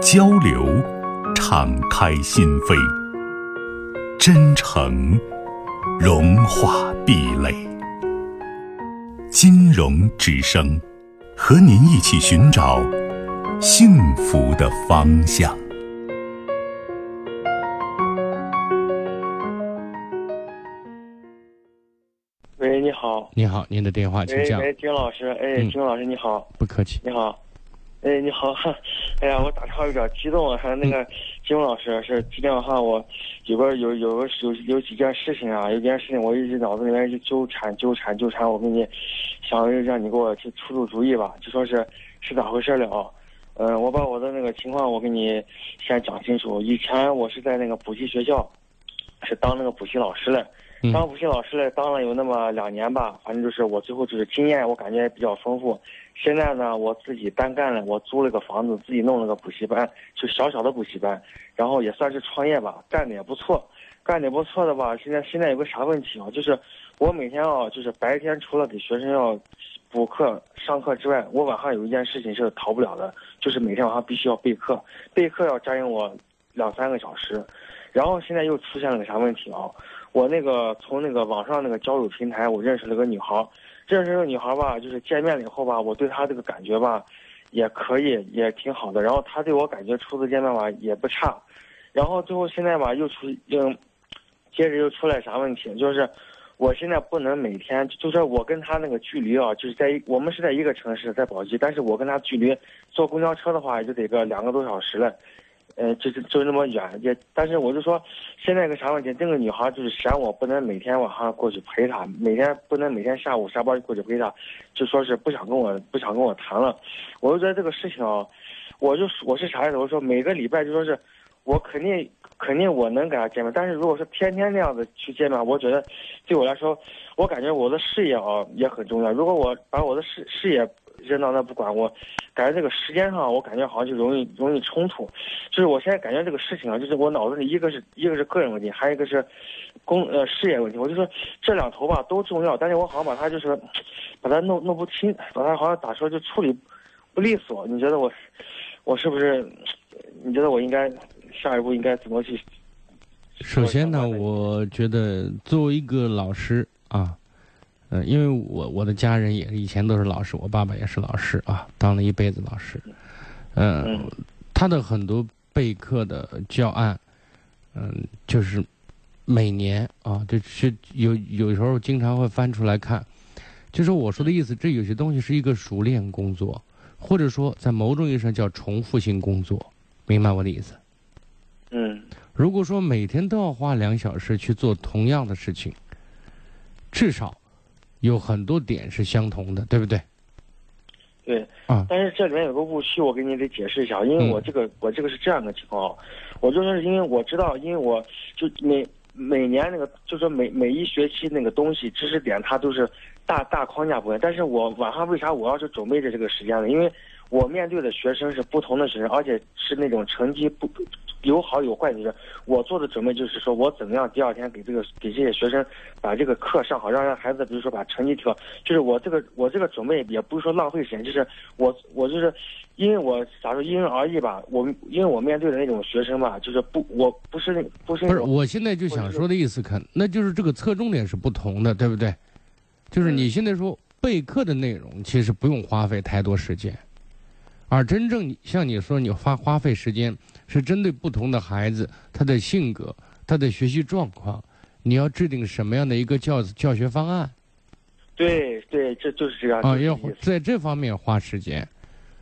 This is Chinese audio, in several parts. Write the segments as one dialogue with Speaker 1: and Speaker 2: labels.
Speaker 1: 交流，敞开心扉；真诚，融化壁垒。金融之声，和您一起寻找幸福的方向。
Speaker 2: 喂，你好。
Speaker 3: 你好，您的电话，请讲。
Speaker 2: 喂，丁老师，哎，金老师你好。
Speaker 3: 不客气。
Speaker 2: 你好。哎，你好，哎呀，我打电话有点激动，还有那个金老师是今天晚上我有个有有个有有几件事情啊，有件事情我一直脑子里面就纠缠纠缠纠缠，我给你想让你给我去出出主意吧，就说是是咋回事了。嗯，我把我的那个情况我给你先讲清楚。以前我是在那个补习学校，是当那个补习老师的。当补习老师嘞，当了有那么两年吧，反正就是我最后就是经验，我感觉比较丰富。现在呢，我自己单干了，我租了个房子，自己弄了个补习班，就小小的补习班，然后也算是创业吧，干的也不错，干的不错的吧。现在现在有个啥问题啊？就是我每天啊，就是白天除了给学生要补课上课之外，我晚上有一件事情是逃不了的，就是每天晚上必须要备课，备课要占用我两三个小时。然后现在又出现了个啥问题啊？我那个从那个网上那个交友平台，我认识了个女孩，认识这个女孩吧，就是见面了以后吧，我对她这个感觉吧，也可以，也挺好的。然后她对我感觉初次见面吧也不差，然后最后现在吧又出，嗯，接着又出来啥问题？就是我现在不能每天，就是我跟她那个距离啊，就是在我们是在一个城市，在宝鸡，但是我跟她距离坐公交车的话也就得个两个多小时了。呃，就是就那么远，也，但是我就说，现在个啥问题？这个女孩就是嫌我不能每天晚上过去陪她，每天不能每天下午下班过去陪她，就说是不想跟我不想跟我谈了。我就觉得这个事情啊，我就我是啥意思？我说每个礼拜就说是，我肯定肯定我能跟她见面，但是如果说天天那样子去见面，我觉得对我来说，我感觉我的事业啊也很重要。如果我把我的事事业。扔到那不管我，感觉这个时间上，我感觉好像就容易容易冲突。就是我现在感觉这个事情啊，就是我脑子里一个是一个是个人问题，还有一个是工呃事业问题。我就说这两头吧都重要，但是我好像把它就是把它弄弄不清，把它好像咋说就处理不利索。你觉得我我是不是？你觉得我应该下一步应该怎么去？
Speaker 3: 首先呢，我觉得作为一个老师啊。嗯，因为我我的家人也以前都是老师，我爸爸也是老师啊，当了一辈子老师。嗯，他的很多备课的教案，嗯，就是每年啊，就是有有时候经常会翻出来看。就是我说的意思，这有些东西是一个熟练工作，或者说在某种意义上叫重复性工作，明白我的意思？
Speaker 2: 嗯。
Speaker 3: 如果说每天都要花两小时去做同样的事情，至少。有很多点是相同的，对不对？
Speaker 2: 对，啊，但是这里面有个误区，我给你得解释一下，因为我这个我这个是这样的情况，我就说是因为我知道，因为我就每每年那个，就说每每一学期那个东西知识点，它都是大大框架不一样，但是我晚上为啥我要是准备着这个时间呢？因为我面对的学生是不同的学生，而且是那种成绩不。有好有坏，就是我做的准备，就是说我怎么样第二天给这个给这些学生把这个课上好，让让孩子比如说把成绩提高，就是我这个我这个准备也不是说浪费时间，就是我我就是因为我咋说因人而异吧，我因为我面对的那种学生吧，就是不我不是那不是
Speaker 3: 不是我现在就想说的意思，看那就是这个侧重点是不同的，对不对？就是你现在说备课的内容其实不用花费太多时间，而真正像你说你花花费时间。是针对不同的孩子，他的性格，他的学习状况，你要制定什么样的一个教教学方案？
Speaker 2: 对对，这就是这样啊，
Speaker 3: 要在这方面花时间。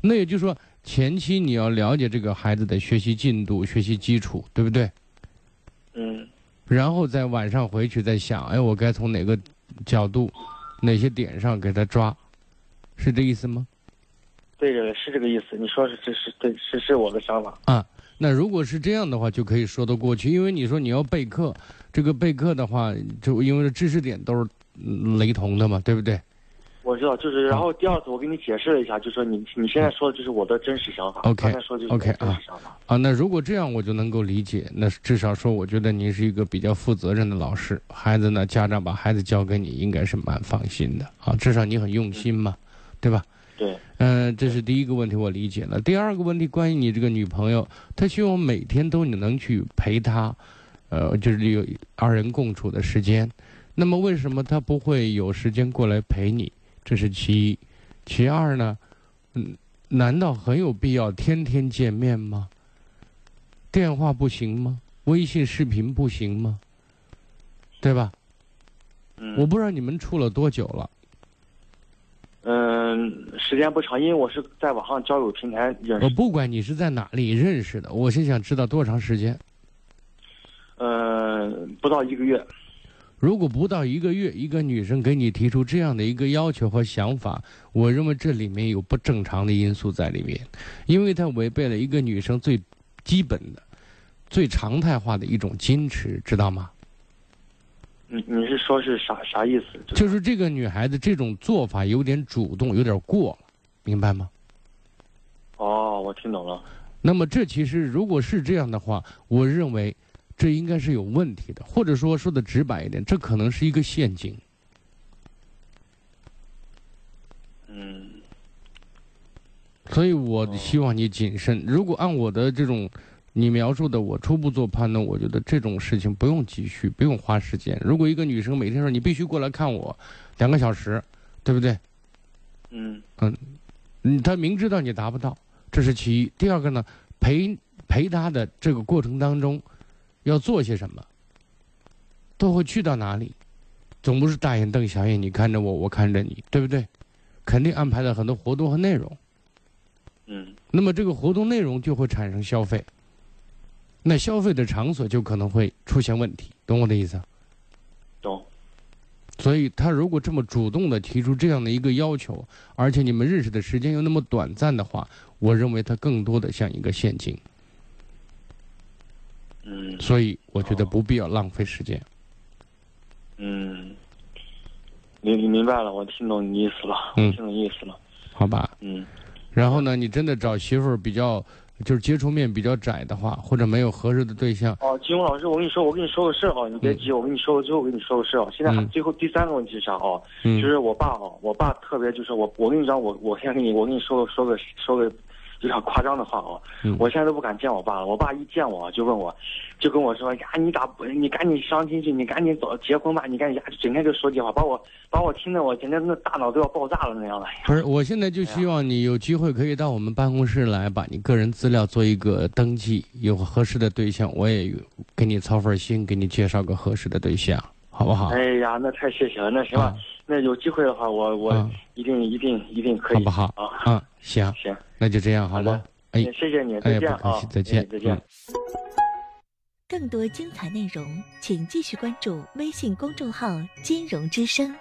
Speaker 3: 那也就是说，前期你要了解这个孩子的学习进度、学习基础，对不对？
Speaker 2: 嗯。
Speaker 3: 然后在晚上回去再想，哎，我该从哪个角度、哪些点上给他抓，是这意思吗？
Speaker 2: 对，是这个意思。你说是这是对，是是我的想法
Speaker 3: 啊。那如果是这样的话，就可以说得过去，因为你说你要备课，这个备课的话，就因为知识点都是雷同的嘛，对不对？
Speaker 2: 我知道，就是然后第二次我给你解释了一下，就说你你现在说的就是我的真实想法。
Speaker 3: OK，
Speaker 2: 刚才说的就是我的真实想法。
Speaker 3: 啊，那如果这样我就能够理解，那至少说我觉得您是一个比较负责任的老师，孩子呢家长把孩子交给你应该是蛮放心的啊，至少你很用心嘛，对吧？
Speaker 2: 对。
Speaker 3: 嗯，这是第一个问题，我理解了。第二个问题，关于你这个女朋友，她希望每天都你能去陪她，呃，就是有二人共处的时间。那么为什么她不会有时间过来陪你？这是其一，其二呢？嗯，难道很有必要天天见面吗？电话不行吗？微信视频不行吗？对吧？
Speaker 2: 嗯。
Speaker 3: 我不知道你们处了多久了。
Speaker 2: 嗯，时间不长，因为我是在网上交友平台认识。
Speaker 3: 我不管你是在哪里认识的，我是想知道多长时间。
Speaker 2: 呃，不到一个月。
Speaker 3: 如果不到一个月，一个女生给你提出这样的一个要求和想法，我认为这里面有不正常的因素在里面，因为它违背了一个女生最基本的、最常态化的一种矜持，知道吗？
Speaker 2: 你你是说是啥啥意思？
Speaker 3: 就是这个女孩子这种做法有点主动，有点过了，明白吗？
Speaker 2: 哦，我听懂了。
Speaker 3: 那么这其实如果是这样的话，我认为。这应该是有问题的，或者说说的直白一点，这可能是一个陷阱。
Speaker 2: 嗯。
Speaker 3: 所以我希望你谨慎。如果按我的这种你描述的，我初步做判断，我觉得这种事情不用继续，不用花时间。如果一个女生每天说你必须过来看我两个小时，对不对？
Speaker 2: 嗯。
Speaker 3: 嗯，嗯，他明知道你达不到，这是其一。第二个呢，陪陪他的这个过程当中。要做些什么？都会去到哪里？总不是大眼瞪小眼，你看着我，我看着你，对不对？肯定安排了很多活动和内容。
Speaker 2: 嗯。
Speaker 3: 那么这个活动内容就会产生消费，那消费的场所就可能会出现问题，懂我的意思？
Speaker 2: 懂。
Speaker 3: 所以他如果这么主动的提出这样的一个要求，而且你们认识的时间又那么短暂的话，我认为他更多的像一个陷阱。
Speaker 2: 嗯，
Speaker 3: 所以我觉得不必要浪费时间。
Speaker 2: 嗯，明明白了，我听懂你意思了，听懂意思了。
Speaker 3: 好吧。
Speaker 2: 嗯。
Speaker 3: 然后呢，你真的找媳妇儿比较，就是接触面比较窄的话，或者没有合适的对象。
Speaker 2: 哦，金红老师，我跟你说，我跟你说个事儿啊，你别急，我跟你说个，最后跟你说个事儿啊。现在还最后第三个问题是啥啊？就是我爸啊，我爸特别就是我，我跟你讲，我我先跟你，我跟你说个说个说个。有点夸张的话哦，我现在都不敢见我爸了。我爸一见我就问我，就跟我说呀，你咋不？你赶紧相亲去，你赶紧早结婚吧，你赶紧呀，整天就说这话，把我把我听得我今天那大脑都要爆炸了那样的。
Speaker 3: 不是，我现在就希望你有机会可以到我们办公室来，把你个人资料做一个登记，有合适的对象，我也给你操份心，给你介绍个合适的对象，好不好？
Speaker 2: 哎呀，那太谢谢了，那行吧。那有机会的话，我我一定一定一定可以，
Speaker 3: 好不好？
Speaker 2: 啊，
Speaker 3: 嗯，行
Speaker 2: 行，
Speaker 3: 那就这样，好吗？
Speaker 2: 哎，谢谢你，再见
Speaker 3: 啊，再见，
Speaker 2: 再见。
Speaker 4: 更多精彩内容，请继续关注微信公众号“金融之声”。